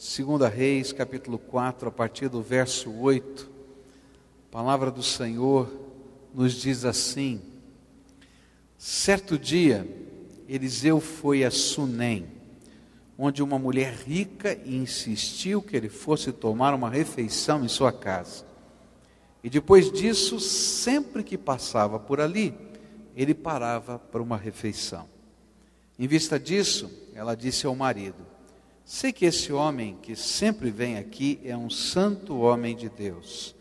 Segunda Reis, capítulo 4, a partir do verso 8. A palavra do Senhor nos diz assim: Certo dia, Eliseu foi a Sunem, onde uma mulher rica insistiu que ele fosse tomar uma refeição em sua casa. E depois disso, sempre que passava por ali, ele parava para uma refeição. Em vista disso, ela disse ao marido: Sei que esse homem que sempre vem aqui é um santo homem de Deus.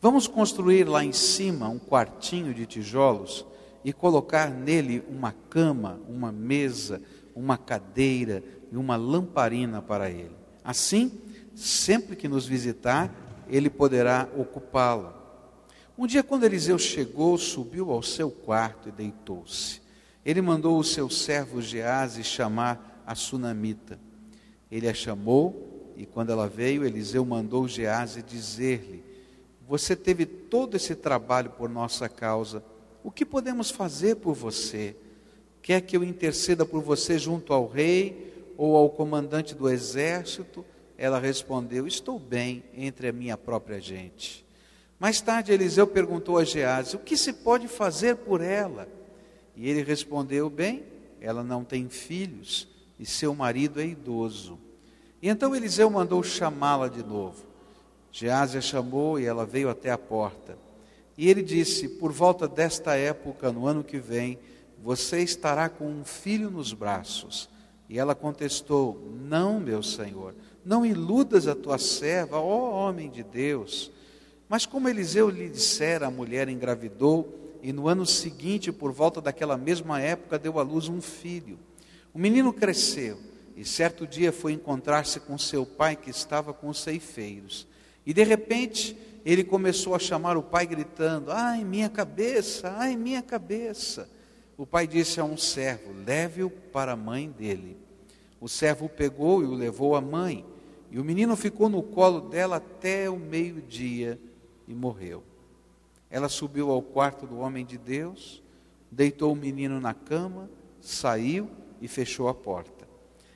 Vamos construir lá em cima um quartinho de tijolos e colocar nele uma cama, uma mesa, uma cadeira e uma lamparina para ele. Assim, sempre que nos visitar, ele poderá ocupá-la. Um dia, quando Eliseu chegou, subiu ao seu quarto e deitou-se. Ele mandou o seu servo Gease chamar a sunamita. Ele a chamou e, quando ela veio, Eliseu mandou Gease dizer-lhe: Você teve todo esse trabalho por nossa causa. O que podemos fazer por você? Quer que eu interceda por você junto ao rei ou ao comandante do exército? Ela respondeu: Estou bem entre a minha própria gente. Mais tarde, Eliseu perguntou a Gease: O que se pode fazer por ela? E ele respondeu: Bem, ela não tem filhos e seu marido é idoso. E então Eliseu mandou chamá-la de novo. Gease a chamou e ela veio até a porta. E ele disse: Por volta desta época, no ano que vem, você estará com um filho nos braços. E ela contestou: Não, meu senhor, não iludas a tua serva, ó homem de Deus. Mas como Eliseu lhe dissera, a mulher engravidou e no ano seguinte, por volta daquela mesma época, deu à luz um filho. O menino cresceu e certo dia foi encontrar-se com seu pai que estava com os ceifeiros. E de repente ele começou a chamar o pai gritando: "Ai, minha cabeça! Ai, minha cabeça!" O pai disse a um servo: "Leve-o para a mãe dele." O servo o pegou e o levou à mãe. E o menino ficou no colo dela até o meio-dia e morreu. Ela subiu ao quarto do homem de Deus, deitou o menino na cama, saiu e fechou a porta.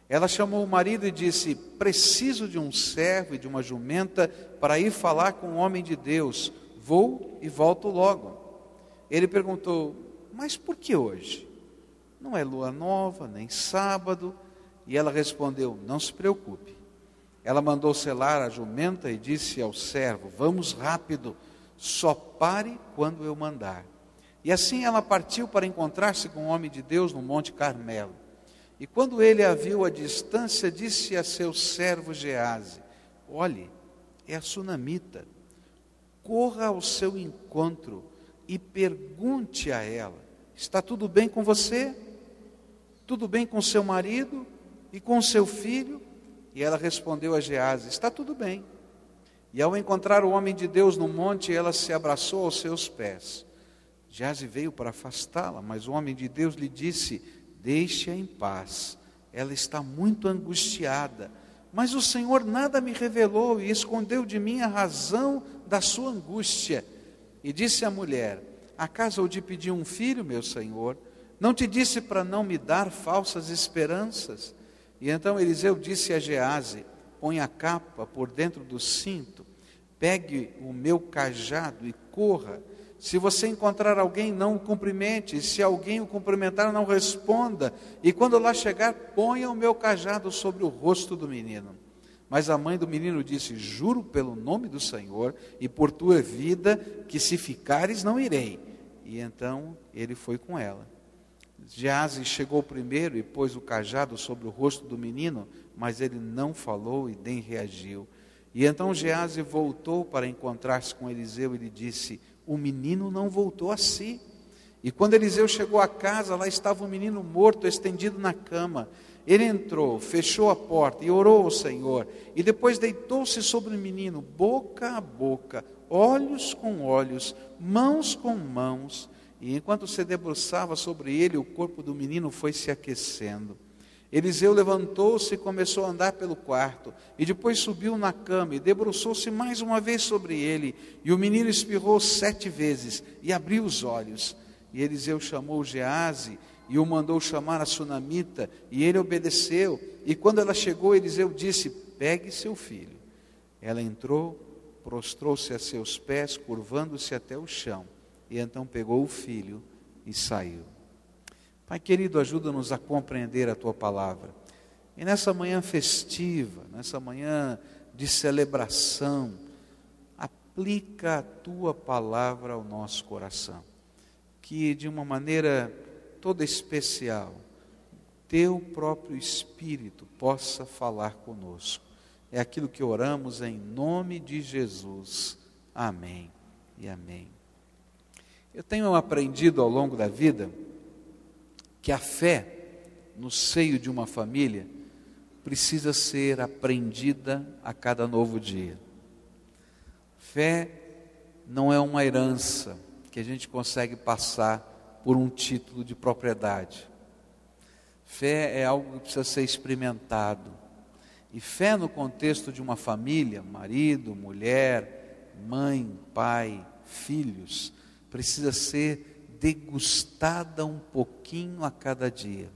Ela chamou o marido e disse: Preciso de um servo e de uma jumenta para ir falar com o homem de Deus. Vou e volto logo. Ele perguntou: Mas por que hoje? Não é lua nova, nem sábado. E ela respondeu: Não se preocupe. Ela mandou selar a jumenta e disse ao servo: Vamos rápido, só pare quando eu mandar. E assim ela partiu para encontrar-se com o homem de Deus no Monte Carmelo. E quando ele a viu à distância, disse a seu servo Gease: Olhe, é a sunamita. Corra ao seu encontro e pergunte a ela: Está tudo bem com você? Tudo bem com seu marido e com seu filho? E ela respondeu a Gease: Está tudo bem. E ao encontrar o homem de Deus no monte, ela se abraçou aos seus pés. Gease veio para afastá-la, mas o homem de Deus lhe disse: Deixe-a em paz. Ela está muito angustiada. Mas o Senhor nada me revelou e escondeu de mim a razão da sua angústia. E disse à mulher: Acaso eu te pedi um filho, meu Senhor? Não te disse para não me dar falsas esperanças? E então Eliseu disse a Gease: Põe a capa por dentro do cinto, pegue o meu cajado e corra. Se você encontrar alguém, não o cumprimente. Se alguém o cumprimentar, não responda. E quando lá chegar, ponha o meu cajado sobre o rosto do menino. Mas a mãe do menino disse: Juro pelo nome do Senhor e por tua vida, que se ficares, não irei. E então ele foi com ela. Gease chegou primeiro e pôs o cajado sobre o rosto do menino, mas ele não falou e nem reagiu. E então Gease voltou para encontrar-se com Eliseu e lhe disse: O menino não voltou a si. E quando Eliseu chegou à casa, lá estava o menino morto, estendido na cama. Ele entrou, fechou a porta e orou ao Senhor. E depois deitou-se sobre o menino, boca a boca, olhos com olhos, mãos com mãos. E enquanto se debruçava sobre ele, o corpo do menino foi se aquecendo. Eliseu levantou-se e começou a andar pelo quarto, e depois subiu na cama e debruçou-se mais uma vez sobre ele. E o menino espirrou sete vezes e abriu os olhos. E Eliseu chamou Gease e o mandou chamar a sunamita, e ele obedeceu. E quando ela chegou, Eliseu disse: Pegue seu filho. Ela entrou, prostrou-se a seus pés, curvando-se até o chão, e então pegou o filho e saiu. Pai querido, ajuda-nos a compreender a tua palavra. E nessa manhã festiva, nessa manhã de celebração, aplica a tua palavra ao nosso coração. Que de uma maneira toda especial, teu próprio Espírito possa falar conosco. É aquilo que oramos em nome de Jesus. Amém e amém. Eu tenho aprendido ao longo da vida que a fé no seio de uma família precisa ser aprendida a cada novo dia. Fé não é uma herança que a gente consegue passar por um título de propriedade. Fé é algo que precisa ser experimentado. E fé no contexto de uma família, marido, mulher, mãe, pai, filhos, precisa ser degustada um pouquinho a cada dia.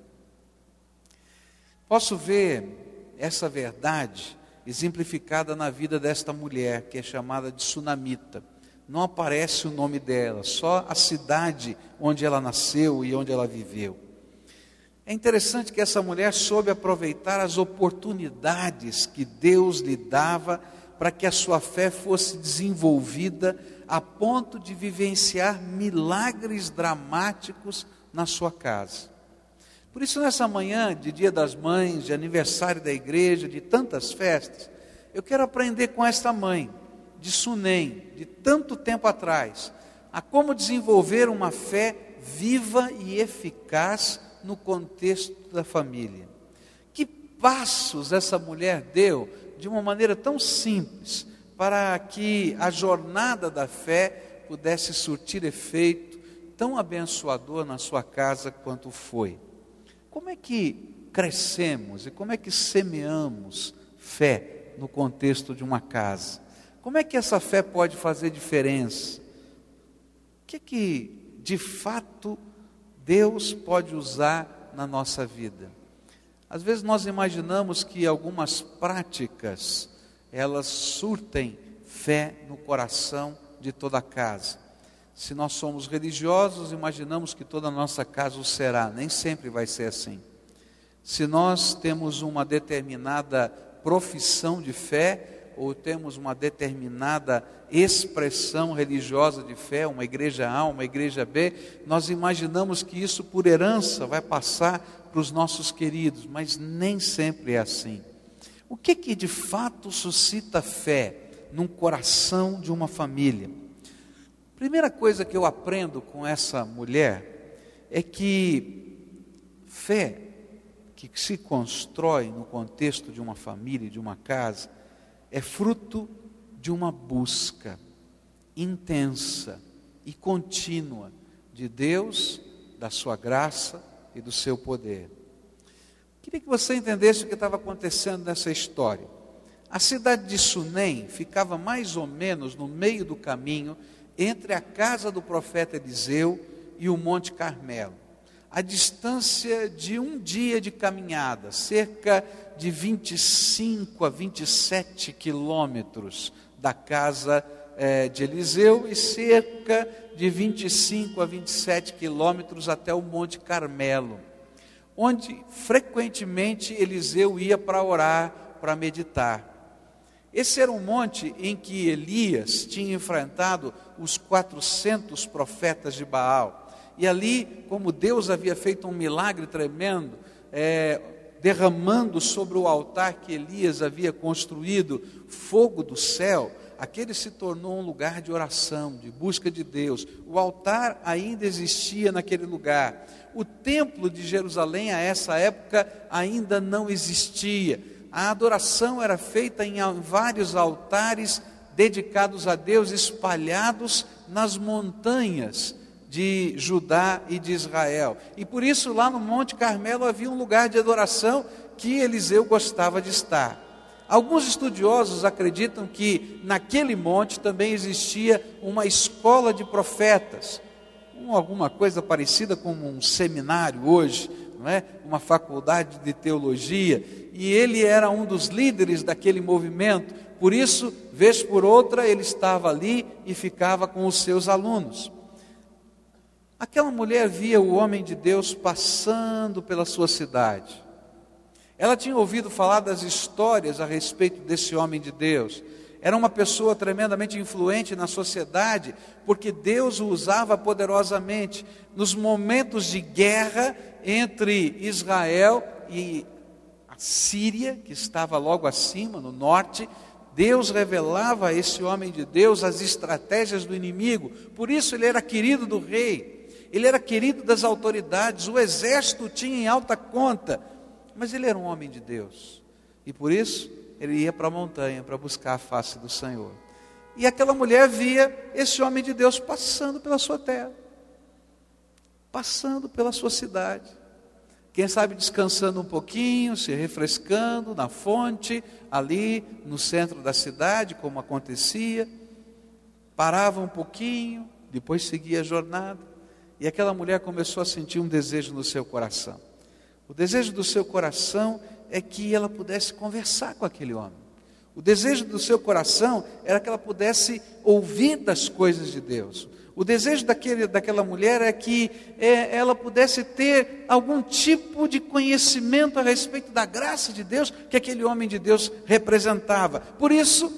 Posso ver essa verdade exemplificada na vida desta mulher, que é chamada de Sunamita não aparece o nome dela, só a cidade onde ela nasceu e onde ela viveu. É interessante que essa mulher soube aproveitar as oportunidades que Deus lhe dava para que a sua fé fosse desenvolvida a ponto de vivenciar milagres dramáticos na sua casa. Por isso, nessa manhã de Dia das Mães, de aniversário da igreja, de tantas festas, eu quero aprender com esta mãe de Sunem, de tanto tempo atrás, a como desenvolver uma fé viva e eficaz no contexto da família. Que passos essa mulher deu de uma maneira tão simples para que a jornada da fé pudesse surtir efeito tão abençoador na sua casa quanto foi. Como é que crescemos e como é que semeamos fé no contexto de uma casa? Como é que essa fé pode fazer diferença? O que, que de fato Deus pode usar na nossa vida? Às vezes nós imaginamos que algumas práticas elas surtem fé no coração de toda a casa. Se nós somos religiosos, imaginamos que toda a nossa casa o será. Nem sempre vai ser assim. Se nós temos uma determinada profissão de fé, ou temos uma determinada expressão religiosa de fé, uma igreja A, uma igreja B, nós imaginamos que isso por herança vai passar para os nossos queridos, mas nem sempre é assim. O que que de fato suscita fé num coração de uma família? Primeira coisa que eu aprendo com essa mulher é que fé que se constrói no contexto de uma família, de uma casa, é fruto de uma busca intensa e contínua de Deus, da sua graça e do seu poder. Queria que você entendesse o que estava acontecendo nessa história. A cidade de Sunem ficava mais ou menos no meio do caminho entre a casa do profeta Eliseu e o Monte Carmelo. A distância de um dia de caminhada, cerca de 25 a 27 quilômetros da casa é, de Eliseu e cerca de 25 a 27 quilômetros até o Monte Carmelo, onde frequentemente Eliseu ia para orar, para meditar. Esse era um monte em que Elias tinha enfrentado os 400 profetas de Baal. E ali, como Deus havia feito um milagre tremendo, é, derramando sobre o altar que Elias havia construído fogo do céu, aquele se tornou um lugar de oração, de busca de Deus. O altar ainda existia naquele lugar. O templo de Jerusalém, a essa época, ainda não existia. A adoração era feita em vários altares dedicados a Deus, espalhados nas montanhas de Judá e de Israel. E por isso lá no Monte Carmelo havia um lugar de adoração que Eliseu gostava de estar. Alguns estudiosos acreditam que naquele monte também existia uma escola de profetas. alguma coisa parecida com um seminário hoje, não é? uma faculdade de teologia, e ele era um dos líderes daquele movimento, por isso, vez por outra, ele estava ali e ficava com os seus alunos. Aquela mulher via o homem de Deus passando pela sua cidade. Ela tinha ouvido falar das histórias a respeito desse homem de Deus. Era uma pessoa tremendamente influente na sociedade, porque Deus o usava poderosamente nos momentos de guerra entre Israel e a Síria, que estava logo acima, no norte. Deus revelava a esse homem de Deus as estratégias do inimigo, por isso ele era querido do rei ele era querido das autoridades, o exército tinha em alta conta, mas ele era um homem de Deus, e por isso ele ia para a montanha para buscar a face do Senhor. E aquela mulher via esse homem de Deus passando pela sua terra, passando pela sua cidade. Quem sabe descansando um pouquinho, se refrescando na fonte, ali no centro da cidade, como acontecia. Parava um pouquinho, depois seguia a jornada. E aquela mulher começou a sentir um desejo no seu coração. O desejo do seu coração é que ela pudesse conversar com aquele homem. O desejo do seu coração era que ela pudesse ouvir das coisas de Deus. O desejo daquele, daquela mulher é que é, ela pudesse ter algum tipo de conhecimento a respeito da graça de Deus que aquele homem de Deus representava. Por isso,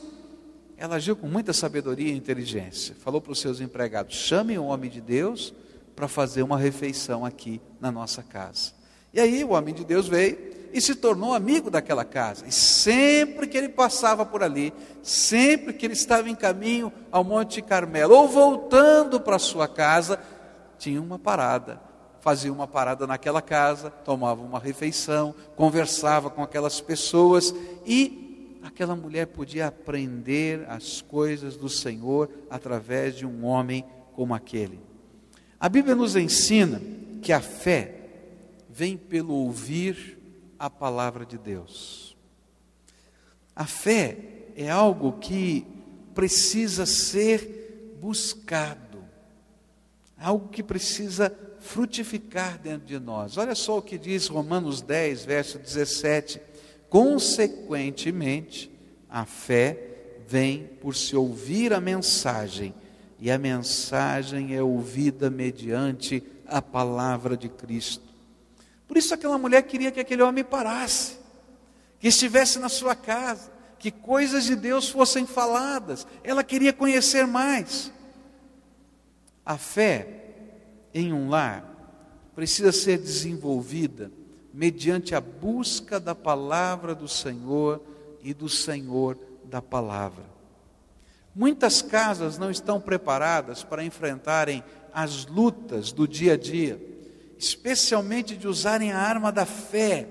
ela agiu com muita sabedoria e inteligência. Falou para os seus empregados: chame o homem de Deus para fazer uma refeição aqui na nossa casa. E aí o homem de Deus veio e se tornou amigo daquela casa. E sempre que ele passava por ali, sempre que ele estava em caminho ao Monte Carmelo, ou voltando para sua casa, tinha uma parada. Fazia uma parada naquela casa, tomava uma refeição, conversava com aquelas pessoas e aquela mulher podia aprender as coisas do Senhor através de um homem como aquele. A Bíblia nos ensina que a fé vem pelo ouvir a palavra de Deus. A fé é algo que precisa ser buscado, algo que precisa frutificar dentro de nós. Olha só o que diz Romanos 10, verso 17: Consequentemente, a fé vem por se ouvir a mensagem e a mensagem é ouvida mediante a palavra de Cristo. Por isso aquela mulher queria que aquele homem parasse, que estivesse na sua casa, que coisas de Deus fossem faladas. Ela queria conhecer mais. A fé em um lar precisa ser desenvolvida mediante a busca da palavra do Senhor e do Senhor da palavra. Muitas casas não estão preparadas para enfrentarem as lutas do dia a dia, especialmente de usarem a arma da fé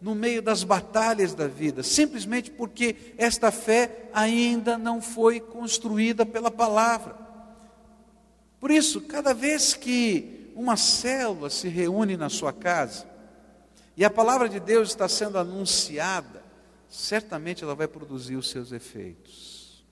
no meio das batalhas da vida, simplesmente porque esta fé ainda não foi construída pela palavra. Por isso, cada vez que uma célula se reúne na sua casa e a palavra de Deus está sendo anunciada, certamente ela vai produzir os seus efeitos.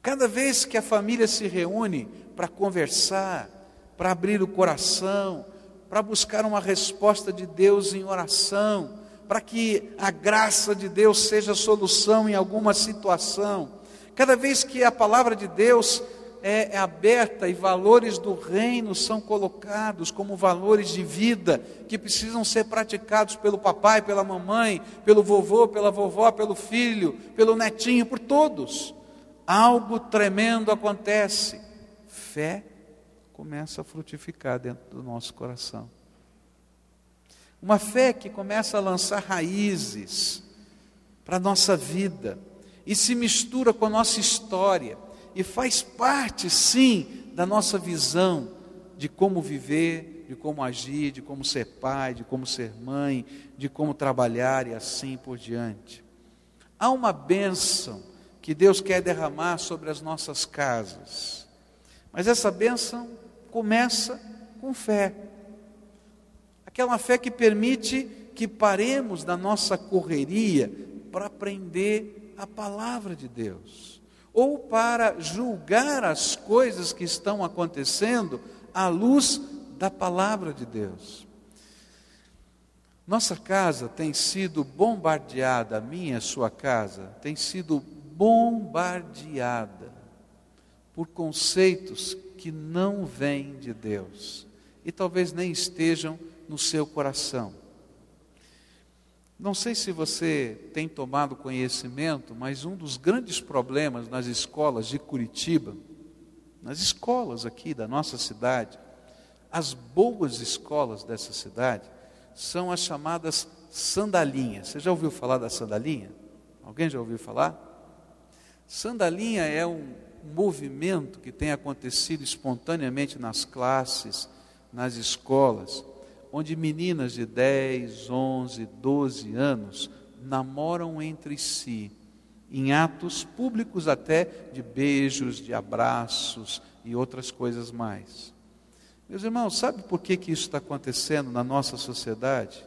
Cada vez que a família se reúne para conversar, para abrir o coração, para buscar uma resposta de Deus em oração, para que a graça de Deus seja solução em alguma situação, cada vez que a palavra de Deus é, é aberta e valores do reino são colocados como valores de vida que precisam ser praticados pelo papai, pela mamãe, pelo vovô, pela vovó, pelo filho, pelo netinho, por todos algo tremendo acontece. Fé começa a frutificar dentro do nosso coração. Uma fé que começa a lançar raízes para a nossa vida e se mistura com a nossa história e faz parte, sim, da nossa visão de como viver, de como agir, de como ser pai, de como ser mãe, de como trabalhar e assim por diante. Há uma bênção que Deus quer derramar sobre as nossas casas. Mas essa bênção começa com fé. Aquela fé que permite que paremos da nossa correria para aprender a palavra de Deus, ou para julgar as coisas que estão acontecendo à luz da palavra de Deus. Nossa casa tem sido bombardeada, a minha, a sua casa, tem sido bombardeada por conceitos que não vêm de Deus e talvez nem estejam no seu coração. Não sei se você tem tomado conhecimento, mas um dos grandes problemas nas escolas de Curitiba, nas escolas aqui da nossa cidade, as boas escolas dessa cidade, são as chamadas sandalinhas. Você já ouviu falar da sandalinha? Alguém já ouviu falar? Sandalinha é um movimento que tem acontecido espontaneamente nas classes, nas escolas, onde meninas de 10, 11, 12 anos namoram entre si, em atos públicos até de beijos, de abraços e outras coisas mais. Meus irmãos, sabe por que, que isso está acontecendo na nossa sociedade?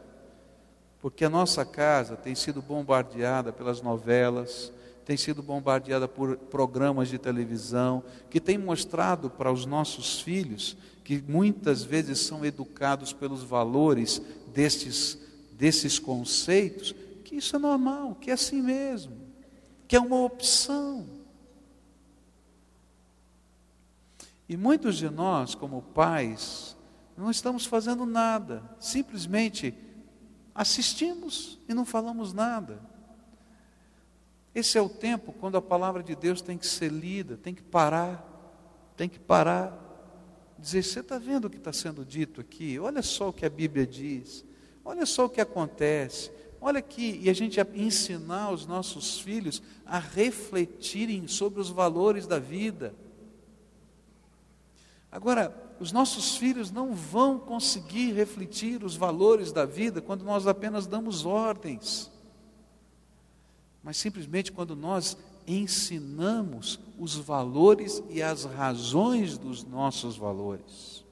Porque a nossa casa tem sido bombardeada pelas novelas, tem sido bombardeada por programas de televisão, que tem mostrado para os nossos filhos que muitas vezes são educados pelos valores destes, desses conceitos, que isso é normal, que é assim mesmo, que é uma opção. E muitos de nós, como pais, não estamos fazendo nada, simplesmente assistimos e não falamos nada. Esse é o tempo quando a palavra de Deus tem que ser lida, tem que parar, tem que parar. Dizer, você está vendo o que está sendo dito aqui? Olha só o que a Bíblia diz, olha só o que acontece, olha aqui, e a gente ensinar os nossos filhos a refletirem sobre os valores da vida. Agora, os nossos filhos não vão conseguir refletir os valores da vida quando nós apenas damos ordens, mas simplesmente quando nós ensinamos os valores e as razões dos nossos valores.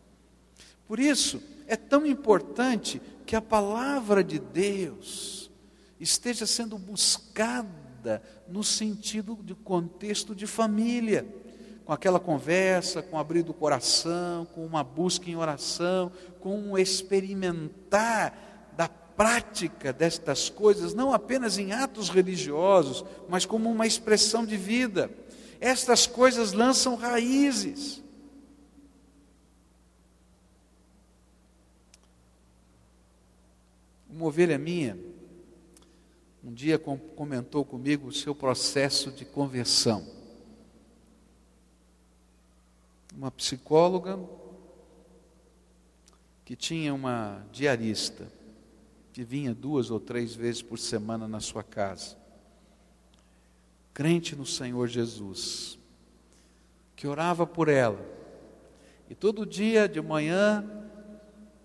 Por isso, é tão importante que a palavra de Deus esteja sendo buscada no sentido de contexto de família com aquela conversa, com abrir do coração, com uma busca em oração, com um experimentar prática destas coisas, não apenas em atos religiosos, mas como uma expressão de vida. Estas coisas lançam raízes. Uma ovelha minha, um dia comentou comigo o seu processo de conversão uma psicóloga que tinha uma diarista que vinha duas ou três vezes por semana na sua casa. Crente no Senhor Jesus, que orava por ela. E todo dia de manhã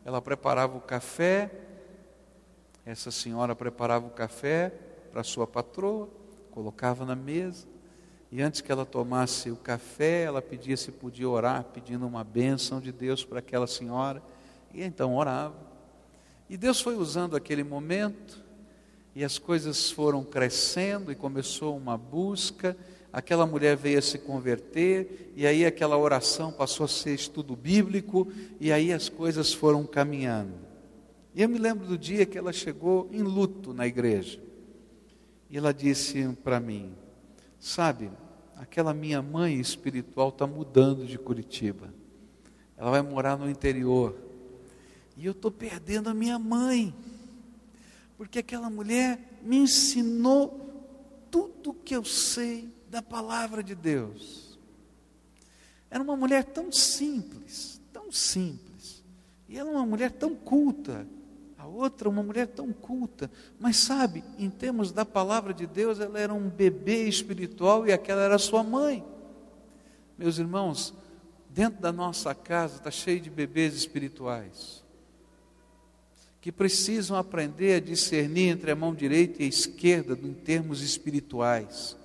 ela preparava o café, essa senhora preparava o café para sua patroa, colocava na mesa. E antes que ela tomasse o café, ela pedia se podia orar, pedindo uma bênção de Deus para aquela senhora. E então orava. E Deus foi usando aquele momento, e as coisas foram crescendo, e começou uma busca. Aquela mulher veio a se converter, e aí aquela oração passou a ser estudo bíblico, e aí as coisas foram caminhando. E eu me lembro do dia que ela chegou em luto na igreja. E ela disse para mim: Sabe, aquela minha mãe espiritual está mudando de Curitiba. Ela vai morar no interior. E eu estou perdendo a minha mãe. Porque aquela mulher me ensinou tudo que eu sei da palavra de Deus. Era uma mulher tão simples, tão simples. E era uma mulher tão culta, a outra, uma mulher tão culta, mas sabe, em termos da palavra de Deus, ela era um bebê espiritual e aquela era sua mãe. Meus irmãos, dentro da nossa casa está cheio de bebês espirituais que precisam aprender a discernir entre a mão direita e a esquerda em termos espirituais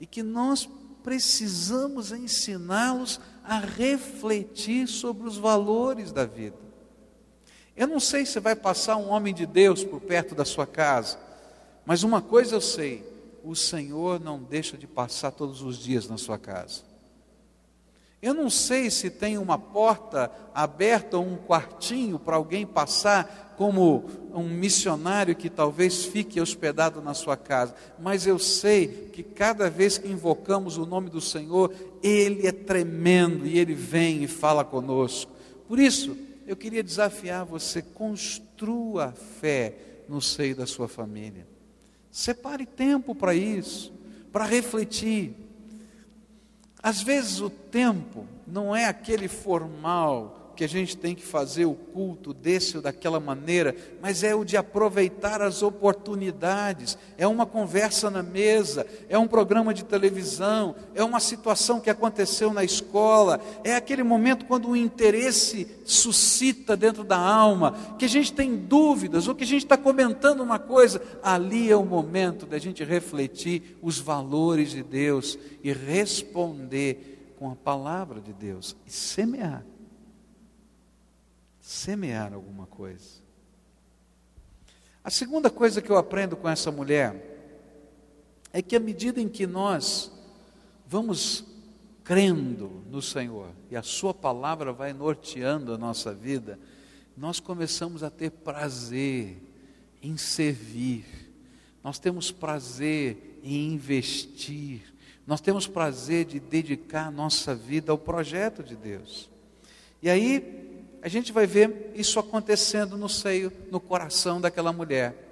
e que nós precisamos ensiná-los a refletir sobre os valores da vida. Eu não sei se vai passar um homem de Deus por perto da sua casa, mas uma coisa eu sei: o Senhor não deixa de passar todos os dias na sua casa. Eu não sei se tem uma porta aberta ou um quartinho para alguém passar como um missionário que talvez fique hospedado na sua casa, mas eu sei que cada vez que invocamos o nome do Senhor, Ele é tremendo e Ele vem e fala conosco. Por isso, eu queria desafiar você: construa fé no seio da sua família. Separe tempo para isso, para refletir. Às vezes o tempo não é aquele formal que a gente tem que fazer o culto desse ou daquela maneira, mas é o de aproveitar as oportunidades. É uma conversa na mesa, é um programa de televisão, é uma situação que aconteceu na escola, é aquele momento quando o interesse suscita dentro da alma, que a gente tem dúvidas ou que a gente está comentando uma coisa. Ali é o momento da gente refletir os valores de Deus e responder com a palavra de Deus e semear semear alguma coisa. A segunda coisa que eu aprendo com essa mulher é que à medida em que nós vamos crendo no Senhor e a Sua palavra vai norteando a nossa vida, nós começamos a ter prazer em servir, nós temos prazer em investir, nós temos prazer de dedicar nossa vida ao projeto de Deus. E aí, a gente vai ver isso acontecendo no seio, no coração daquela mulher.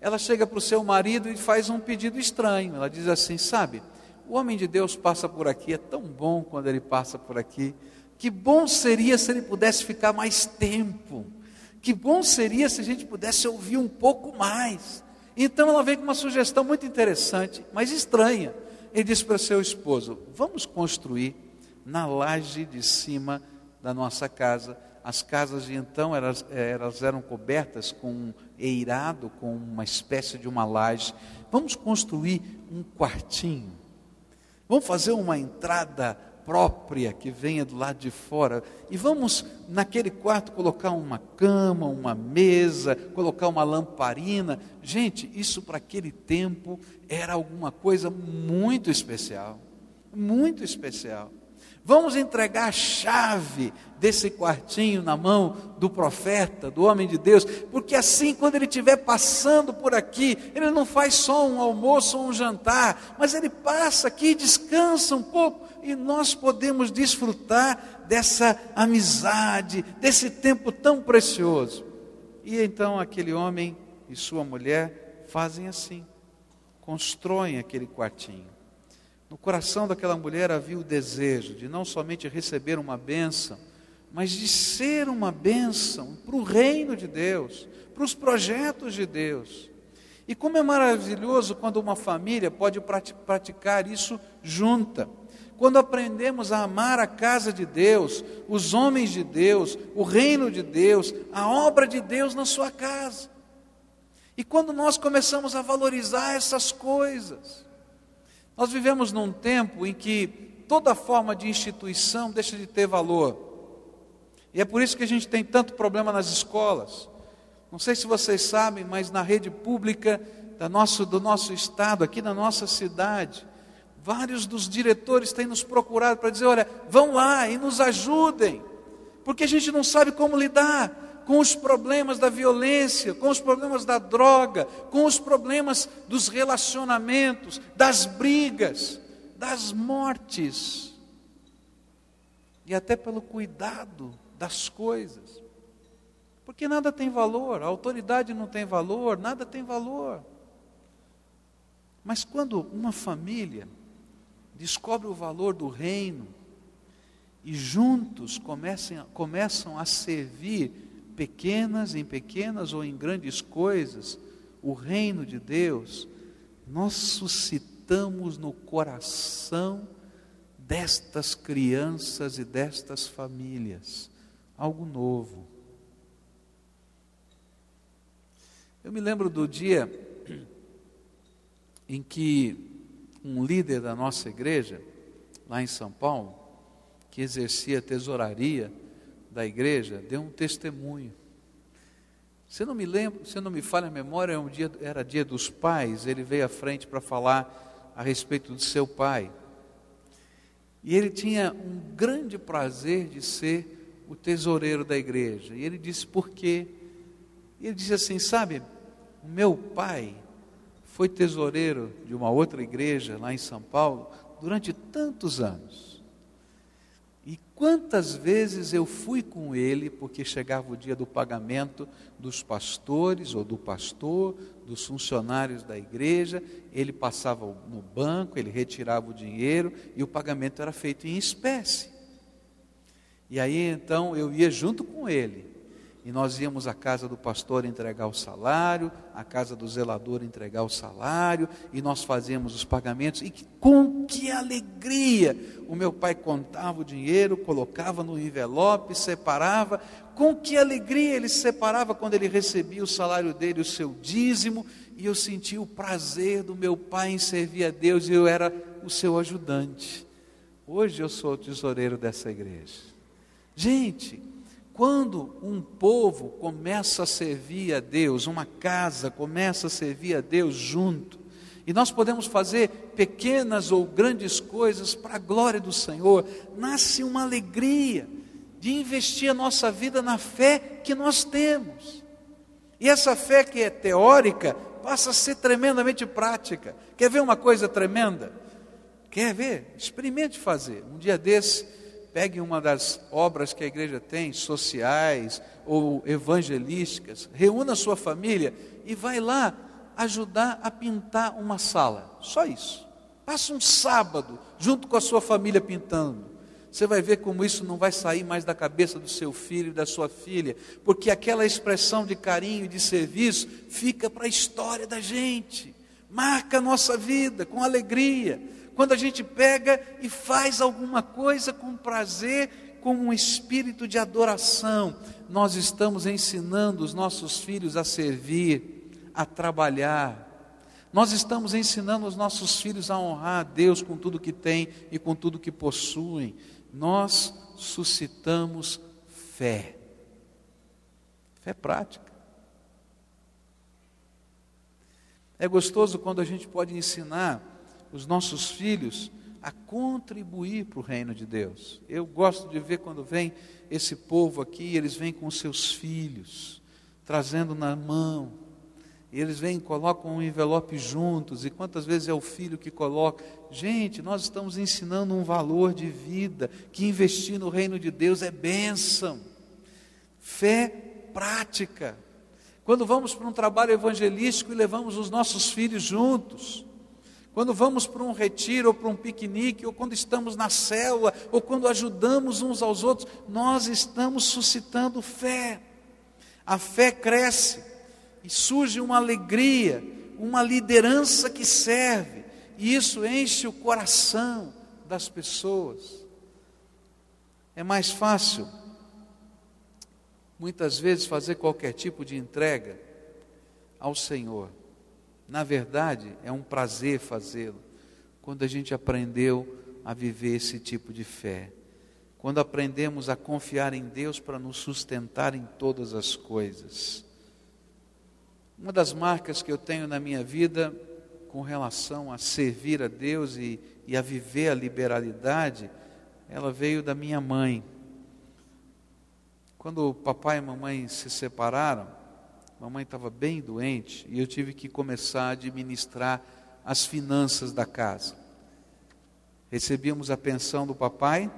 Ela chega para o seu marido e faz um pedido estranho. Ela diz assim: Sabe, o homem de Deus passa por aqui, é tão bom quando ele passa por aqui. Que bom seria se ele pudesse ficar mais tempo. Que bom seria se a gente pudesse ouvir um pouco mais. Então ela vem com uma sugestão muito interessante, mas estranha. Ele diz para seu esposo: Vamos construir na laje de cima da nossa casa as casas de então elas, elas eram cobertas com um eirado, com uma espécie de uma laje. Vamos construir um quartinho. Vamos fazer uma entrada própria que venha do lado de fora. E vamos naquele quarto colocar uma cama, uma mesa, colocar uma lamparina. Gente, isso para aquele tempo era alguma coisa muito especial. Muito especial. Vamos entregar a chave desse quartinho na mão do profeta, do homem de Deus, porque assim, quando ele estiver passando por aqui, ele não faz só um almoço ou um jantar, mas ele passa aqui, descansa um pouco e nós podemos desfrutar dessa amizade, desse tempo tão precioso. E então aquele homem e sua mulher fazem assim, constroem aquele quartinho. No coração daquela mulher havia o desejo de não somente receber uma bênção, mas de ser uma bênção para o reino de Deus, para os projetos de Deus. E como é maravilhoso quando uma família pode praticar isso junta. Quando aprendemos a amar a casa de Deus, os homens de Deus, o reino de Deus, a obra de Deus na sua casa. E quando nós começamos a valorizar essas coisas, nós vivemos num tempo em que toda forma de instituição deixa de ter valor. E é por isso que a gente tem tanto problema nas escolas. Não sei se vocês sabem, mas na rede pública da nosso, do nosso estado, aqui na nossa cidade, vários dos diretores têm nos procurado para dizer: olha, vão lá e nos ajudem, porque a gente não sabe como lidar com os problemas da violência, com os problemas da droga, com os problemas dos relacionamentos, das brigas, das mortes, e até pelo cuidado das coisas. Porque nada tem valor, a autoridade não tem valor, nada tem valor. Mas quando uma família descobre o valor do reino e juntos começam, começam a servir pequenas, em pequenas ou em grandes coisas, o reino de Deus, nós suscitamos no coração destas crianças e destas famílias algo novo. Eu me lembro do dia em que um líder da nossa igreja, lá em São Paulo, que exercia tesouraria, da igreja deu um testemunho. Se não me lembro, se não me falha a memória, um dia, era dia dos pais, ele veio à frente para falar a respeito do seu pai. E ele tinha um grande prazer de ser o tesoureiro da igreja. E ele disse por quê? Ele disse assim: Sabe, meu pai foi tesoureiro de uma outra igreja lá em São Paulo durante tantos anos. E quantas vezes eu fui com ele, porque chegava o dia do pagamento dos pastores ou do pastor, dos funcionários da igreja, ele passava no banco, ele retirava o dinheiro e o pagamento era feito em espécie. E aí então eu ia junto com ele. E nós íamos à casa do pastor entregar o salário, à casa do zelador entregar o salário, e nós fazíamos os pagamentos. E com que alegria! O meu pai contava o dinheiro, colocava no envelope, separava. Com que alegria ele separava quando ele recebia o salário dele, o seu dízimo, e eu sentia o prazer do meu pai em servir a Deus, e eu era o seu ajudante. Hoje eu sou o tesoureiro dessa igreja. Gente, quando um povo começa a servir a Deus, uma casa começa a servir a Deus junto, e nós podemos fazer pequenas ou grandes coisas para a glória do Senhor, nasce uma alegria de investir a nossa vida na fé que nós temos. E essa fé que é teórica passa a ser tremendamente prática. Quer ver uma coisa tremenda? Quer ver? Experimente fazer. Um dia desse, pegue uma das obras que a igreja tem, sociais ou evangelísticas, reúna sua família e vai lá ajudar a pintar uma sala. Só isso. Passa um sábado junto com a sua família pintando. Você vai ver como isso não vai sair mais da cabeça do seu filho e da sua filha, porque aquela expressão de carinho e de serviço fica para a história da gente, marca a nossa vida com alegria quando a gente pega e faz alguma coisa com prazer, com um espírito de adoração, nós estamos ensinando os nossos filhos a servir, a trabalhar. Nós estamos ensinando os nossos filhos a honrar a Deus com tudo que têm e com tudo que possuem. Nós suscitamos fé. Fé prática. É gostoso quando a gente pode ensinar os nossos filhos a contribuir para o reino de Deus. Eu gosto de ver quando vem esse povo aqui, eles vêm com seus filhos, trazendo na mão. E eles vêm colocam um envelope juntos, e quantas vezes é o filho que coloca. Gente, nós estamos ensinando um valor de vida, que investir no reino de Deus é bênção. Fé prática. Quando vamos para um trabalho evangelístico e levamos os nossos filhos juntos, quando vamos para um retiro ou para um piquenique, ou quando estamos na célula, ou quando ajudamos uns aos outros, nós estamos suscitando fé. A fé cresce e surge uma alegria, uma liderança que serve, e isso enche o coração das pessoas. É mais fácil, muitas vezes, fazer qualquer tipo de entrega ao Senhor na verdade, é um prazer fazê-lo, quando a gente aprendeu a viver esse tipo de fé. Quando aprendemos a confiar em Deus para nos sustentar em todas as coisas. Uma das marcas que eu tenho na minha vida com relação a servir a Deus e, e a viver a liberalidade, ela veio da minha mãe. Quando o papai e mamãe se separaram, Mamãe estava bem doente e eu tive que começar a administrar as finanças da casa. Recebíamos a pensão do papai,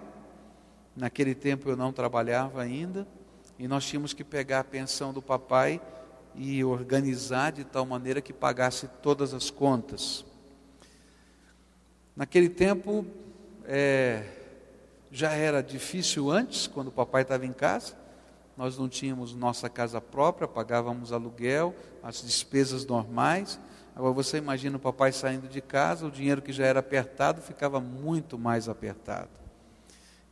naquele tempo eu não trabalhava ainda, e nós tínhamos que pegar a pensão do papai e organizar de tal maneira que pagasse todas as contas. Naquele tempo, é, já era difícil antes, quando o papai estava em casa, nós não tínhamos nossa casa própria, pagávamos aluguel, as despesas normais. Agora você imagina o papai saindo de casa, o dinheiro que já era apertado ficava muito mais apertado.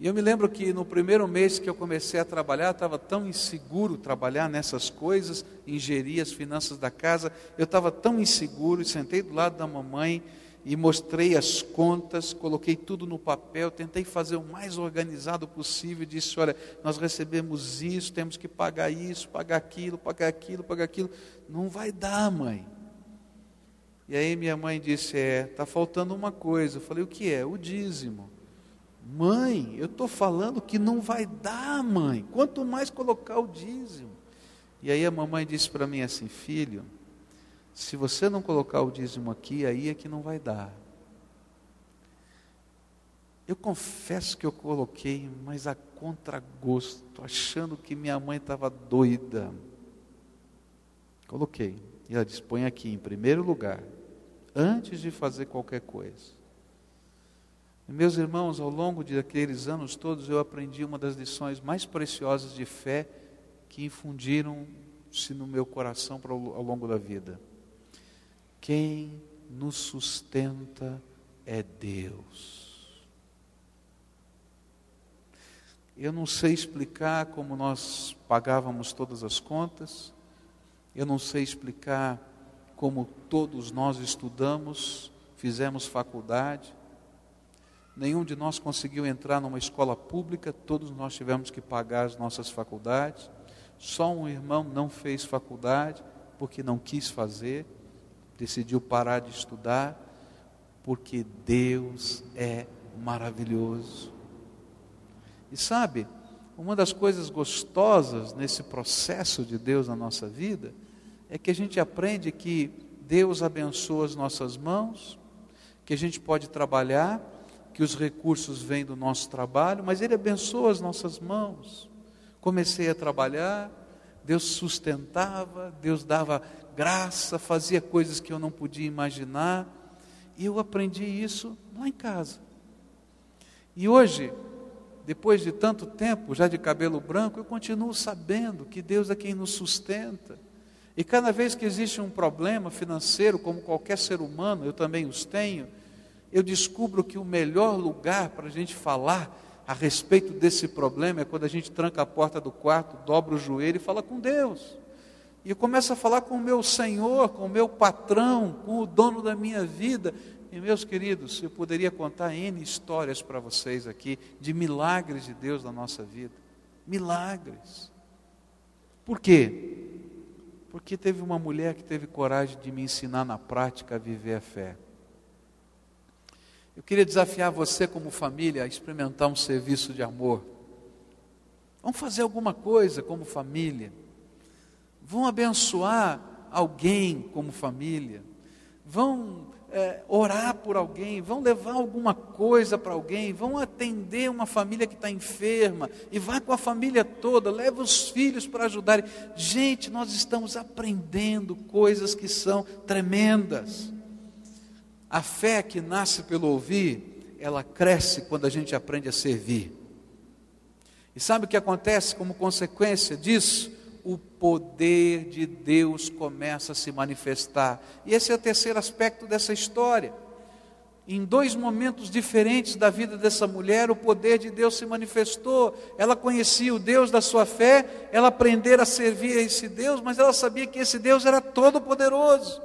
E eu me lembro que no primeiro mês que eu comecei a trabalhar, estava tão inseguro trabalhar nessas coisas, ingerir as finanças da casa, eu estava tão inseguro e sentei do lado da mamãe e mostrei as contas, coloquei tudo no papel, tentei fazer o mais organizado possível, disse, olha, nós recebemos isso, temos que pagar isso, pagar aquilo, pagar aquilo, pagar aquilo. Não vai dar, mãe. E aí minha mãe disse, é, está faltando uma coisa. Eu falei, o que é? O dízimo. Mãe, eu estou falando que não vai dar, mãe. Quanto mais colocar o dízimo. E aí a mamãe disse para mim assim: Filho, se você não colocar o dízimo aqui, aí é que não vai dar. Eu confesso que eu coloquei, mas a contragosto, achando que minha mãe estava doida. Coloquei. E ela disse: põe aqui em primeiro lugar, antes de fazer qualquer coisa. E meus irmãos, ao longo de aqueles anos todos, eu aprendi uma das lições mais preciosas de fé que infundiram-se no meu coração ao longo da vida. Quem nos sustenta é Deus. Eu não sei explicar como nós pagávamos todas as contas, eu não sei explicar como todos nós estudamos, fizemos faculdade. Nenhum de nós conseguiu entrar numa escola pública, todos nós tivemos que pagar as nossas faculdades. Só um irmão não fez faculdade porque não quis fazer, decidiu parar de estudar, porque Deus é maravilhoso. E sabe, uma das coisas gostosas nesse processo de Deus na nossa vida é que a gente aprende que Deus abençoa as nossas mãos, que a gente pode trabalhar, que os recursos vêm do nosso trabalho, mas Ele abençoa as nossas mãos. Comecei a trabalhar, Deus sustentava, Deus dava graça, fazia coisas que eu não podia imaginar, e eu aprendi isso lá em casa. E hoje, depois de tanto tempo, já de cabelo branco, eu continuo sabendo que Deus é quem nos sustenta. E cada vez que existe um problema financeiro, como qualquer ser humano, eu também os tenho, eu descubro que o melhor lugar para a gente falar a respeito desse problema é quando a gente tranca a porta do quarto, dobra o joelho e fala com Deus. E eu começo a falar com o meu Senhor, com o meu patrão, com o dono da minha vida. E meus queridos, eu poderia contar N histórias para vocês aqui de milagres de Deus na nossa vida. Milagres. Por quê? Porque teve uma mulher que teve coragem de me ensinar na prática a viver a fé. Eu queria desafiar você, como família, a experimentar um serviço de amor. Vamos fazer alguma coisa como família. Vão abençoar alguém como família. Vão é, orar por alguém, vão levar alguma coisa para alguém, vão atender uma família que está enferma, e vá com a família toda, leva os filhos para ajudarem. Gente, nós estamos aprendendo coisas que são tremendas. A fé que nasce pelo ouvir, ela cresce quando a gente aprende a servir. E sabe o que acontece como consequência disso? O poder de Deus começa a se manifestar. E esse é o terceiro aspecto dessa história. Em dois momentos diferentes da vida dessa mulher, o poder de Deus se manifestou. Ela conhecia o Deus da sua fé, ela aprendera a servir a esse Deus, mas ela sabia que esse Deus era todo-poderoso.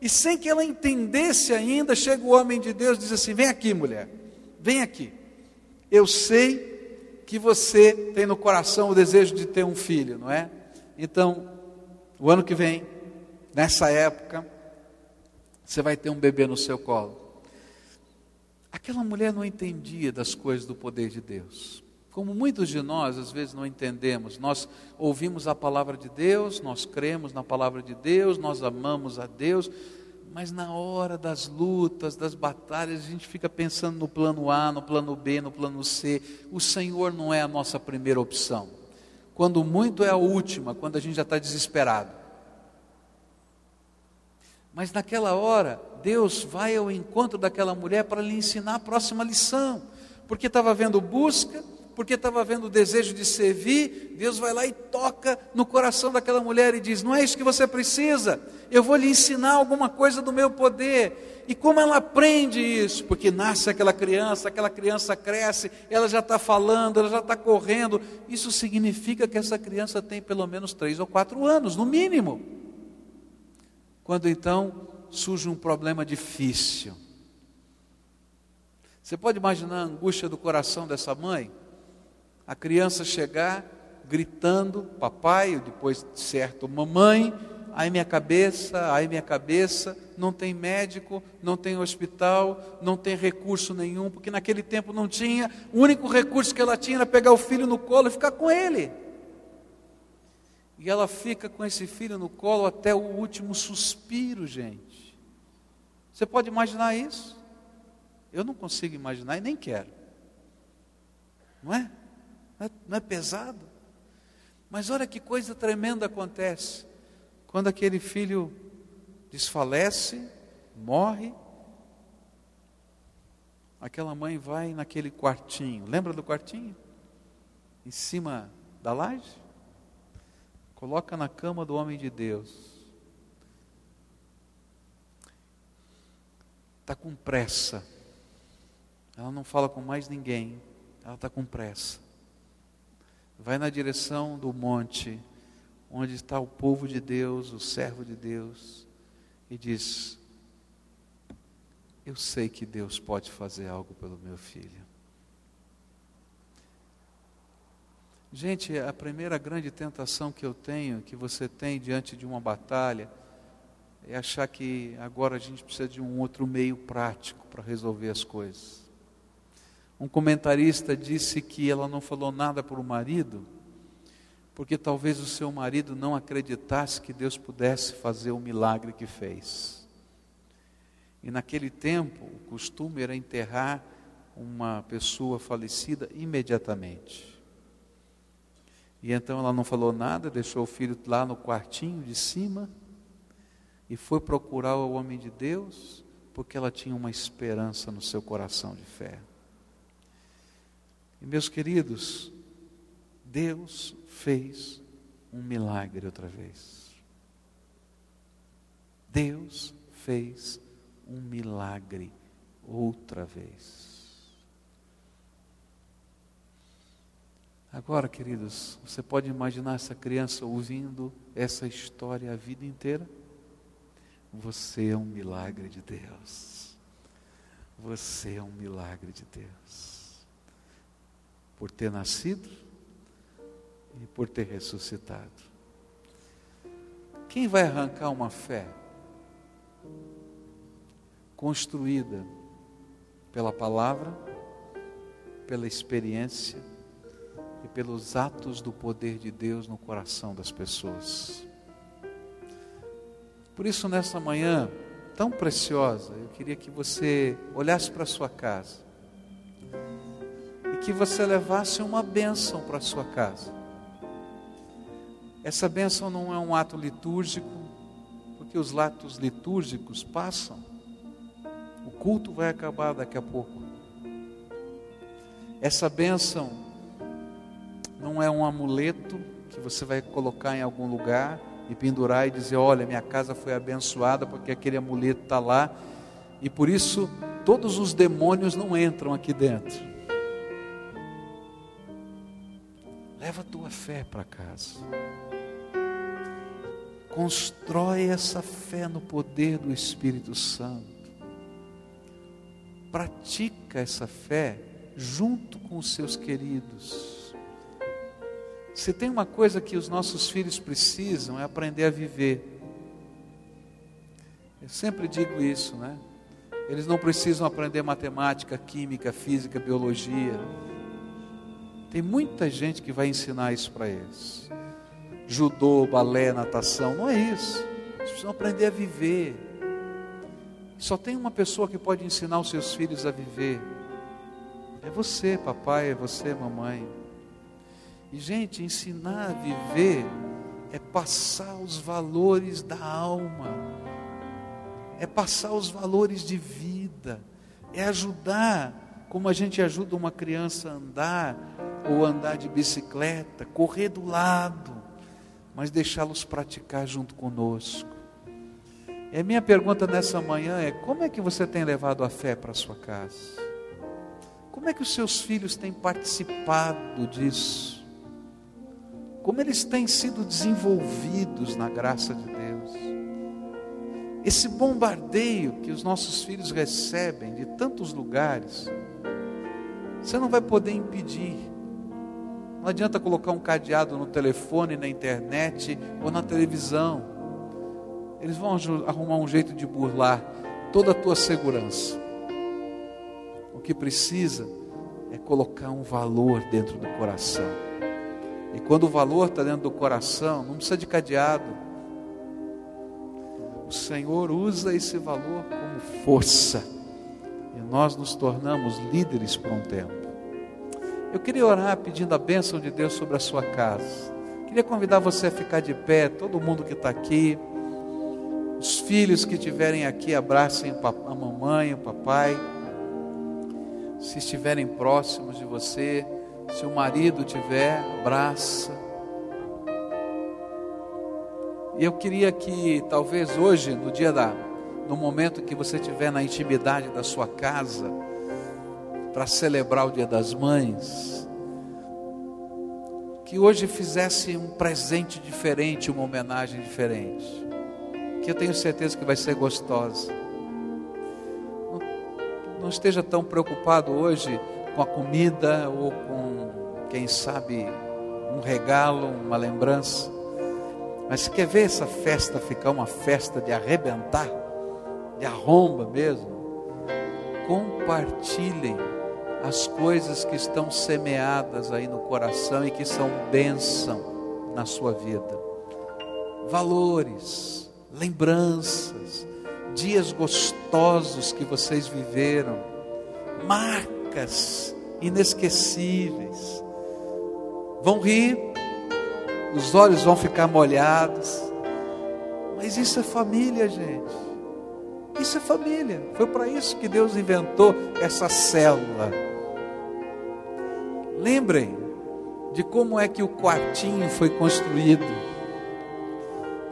E sem que ela entendesse ainda, chega o homem de Deus e diz assim: Vem aqui, mulher, vem aqui. Eu sei que você tem no coração o desejo de ter um filho, não é? Então, o ano que vem, nessa época, você vai ter um bebê no seu colo. Aquela mulher não entendia das coisas do poder de Deus. Como muitos de nós às vezes não entendemos, nós ouvimos a palavra de Deus, nós cremos na palavra de Deus, nós amamos a Deus, mas na hora das lutas, das batalhas, a gente fica pensando no plano A, no plano B, no plano C. O Senhor não é a nossa primeira opção quando muito é a última, quando a gente já está desesperado. Mas naquela hora, Deus vai ao encontro daquela mulher para lhe ensinar a próxima lição, porque estava vendo busca, porque estava vendo o desejo de servir, Deus vai lá e toca no coração daquela mulher e diz: Não é isso que você precisa, eu vou lhe ensinar alguma coisa do meu poder. E como ela aprende isso? Porque nasce aquela criança, aquela criança cresce, ela já está falando, ela já está correndo. Isso significa que essa criança tem pelo menos três ou quatro anos, no mínimo. Quando então surge um problema difícil. Você pode imaginar a angústia do coração dessa mãe? A criança chegar gritando, papai, depois certo, mamãe, ai minha cabeça, ai minha cabeça, não tem médico, não tem hospital, não tem recurso nenhum, porque naquele tempo não tinha, o único recurso que ela tinha era pegar o filho no colo e ficar com ele. E ela fica com esse filho no colo até o último suspiro, gente. Você pode imaginar isso? Eu não consigo imaginar e nem quero. Não é? Não é, não é pesado? Mas olha que coisa tremenda acontece. Quando aquele filho desfalece, morre, aquela mãe vai naquele quartinho. Lembra do quartinho? Em cima da laje? Coloca na cama do homem de Deus. Está com pressa. Ela não fala com mais ninguém. Ela está com pressa. Vai na direção do monte, onde está o povo de Deus, o servo de Deus, e diz: Eu sei que Deus pode fazer algo pelo meu filho. Gente, a primeira grande tentação que eu tenho, que você tem diante de uma batalha, é achar que agora a gente precisa de um outro meio prático para resolver as coisas. Um comentarista disse que ela não falou nada para o marido, porque talvez o seu marido não acreditasse que Deus pudesse fazer o milagre que fez. E naquele tempo, o costume era enterrar uma pessoa falecida imediatamente. E então ela não falou nada, deixou o filho lá no quartinho de cima e foi procurar o homem de Deus, porque ela tinha uma esperança no seu coração de fé. E meus queridos, Deus fez um milagre outra vez. Deus fez um milagre outra vez. Agora, queridos, você pode imaginar essa criança ouvindo essa história a vida inteira? Você é um milagre de Deus. Você é um milagre de Deus por ter nascido e por ter ressuscitado. Quem vai arrancar uma fé construída pela palavra, pela experiência e pelos atos do poder de Deus no coração das pessoas? Por isso, nessa manhã tão preciosa, eu queria que você olhasse para a sua casa que você levasse uma bênção para sua casa. Essa bênção não é um ato litúrgico, porque os atos litúrgicos passam. O culto vai acabar daqui a pouco. Essa bênção não é um amuleto que você vai colocar em algum lugar e pendurar e dizer: Olha, minha casa foi abençoada porque aquele amuleto está lá, e por isso todos os demônios não entram aqui dentro. Leva a tua fé para casa. Constrói essa fé no poder do Espírito Santo. Pratica essa fé junto com os seus queridos. Se tem uma coisa que os nossos filhos precisam é aprender a viver. Eu sempre digo isso, né? Eles não precisam aprender matemática, química, física, biologia tem muita gente que vai ensinar isso para eles. Judô, balé, natação, não é isso. Eles precisam aprender a viver. Só tem uma pessoa que pode ensinar os seus filhos a viver. É você, papai, é você, mamãe. E, gente, ensinar a viver é passar os valores da alma, é passar os valores de vida, é ajudar como a gente ajuda uma criança a andar, ou andar de bicicleta, correr do lado, mas deixá-los praticar junto conosco. E a minha pergunta nessa manhã é: como é que você tem levado a fé para a sua casa? Como é que os seus filhos têm participado disso? Como eles têm sido desenvolvidos na graça de Deus? Esse bombardeio que os nossos filhos recebem de tantos lugares, você não vai poder impedir. Não adianta colocar um cadeado no telefone, na internet ou na televisão. eles vão arrumar um jeito de burlar toda a tua segurança. O que precisa é colocar um valor dentro do coração. E quando o valor está dentro do coração, não precisa de cadeado. O Senhor usa esse valor como força. Nós nos tornamos líderes por um tempo. Eu queria orar pedindo a bênção de Deus sobre a sua casa. Queria convidar você a ficar de pé, todo mundo que está aqui. Os filhos que estiverem aqui, abracem a mamãe, o papai. Se estiverem próximos de você, se o marido tiver, abraça. E eu queria que talvez hoje, no dia da, no momento que você estiver na intimidade da sua casa, para celebrar o Dia das Mães, que hoje fizesse um presente diferente, uma homenagem diferente que eu tenho certeza que vai ser gostosa. Não, não esteja tão preocupado hoje com a comida ou com, quem sabe, um regalo, uma lembrança. Mas se quer ver essa festa ficar uma festa de arrebentar, de arromba mesmo, compartilhem as coisas que estão semeadas aí no coração e que são bênção na sua vida. Valores, lembranças, dias gostosos que vocês viveram, marcas inesquecíveis. Vão rir, os olhos vão ficar molhados, mas isso é família, gente. Isso é família. Foi para isso que Deus inventou essa célula. Lembrem de como é que o quartinho foi construído.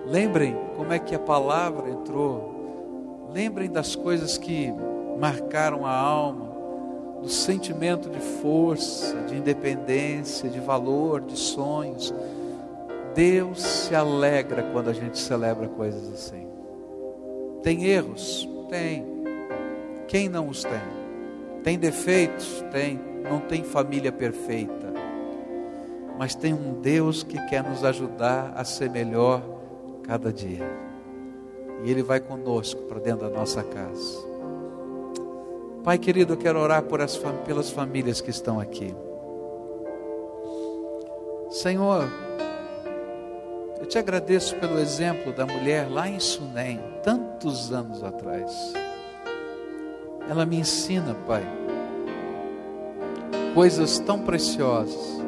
Lembrem como é que a palavra entrou. Lembrem das coisas que marcaram a alma, do sentimento de força, de independência, de valor, de sonhos. Deus se alegra quando a gente celebra coisas assim. Tem erros? Tem. Quem não os tem? Tem defeitos? Tem. Não tem família perfeita. Mas tem um Deus que quer nos ajudar a ser melhor cada dia. E Ele vai conosco para dentro da nossa casa. Pai querido, eu quero orar as, pelas famílias que estão aqui. Senhor, eu te agradeço pelo exemplo da mulher lá em Sunem, tantos anos atrás. Ela me ensina, Pai, coisas tão preciosas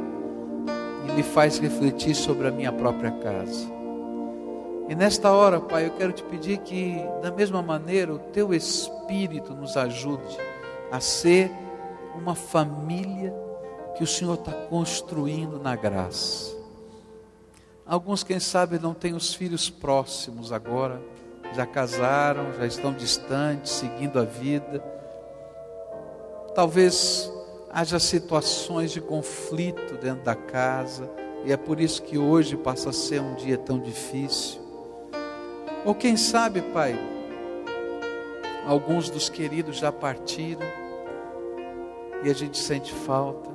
e me faz refletir sobre a minha própria casa. E nesta hora, Pai, eu quero te pedir que, da mesma maneira, o teu Espírito nos ajude a ser uma família que o Senhor está construindo na graça. Alguns, quem sabe, não têm os filhos próximos agora, já casaram, já estão distantes, seguindo a vida. Talvez haja situações de conflito dentro da casa, e é por isso que hoje passa a ser um dia tão difícil. Ou quem sabe, Pai, alguns dos queridos já partiram e a gente sente falta,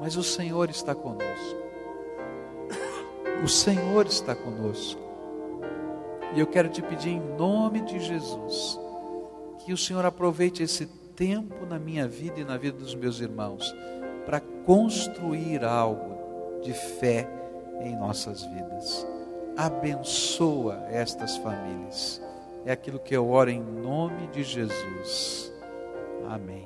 mas o Senhor está conosco. O Senhor está conosco. E eu quero te pedir em nome de Jesus que o Senhor aproveite esse tempo na minha vida e na vida dos meus irmãos para construir algo de fé em nossas vidas abençoa estas famílias. É aquilo que eu oro em nome de Jesus. Amém.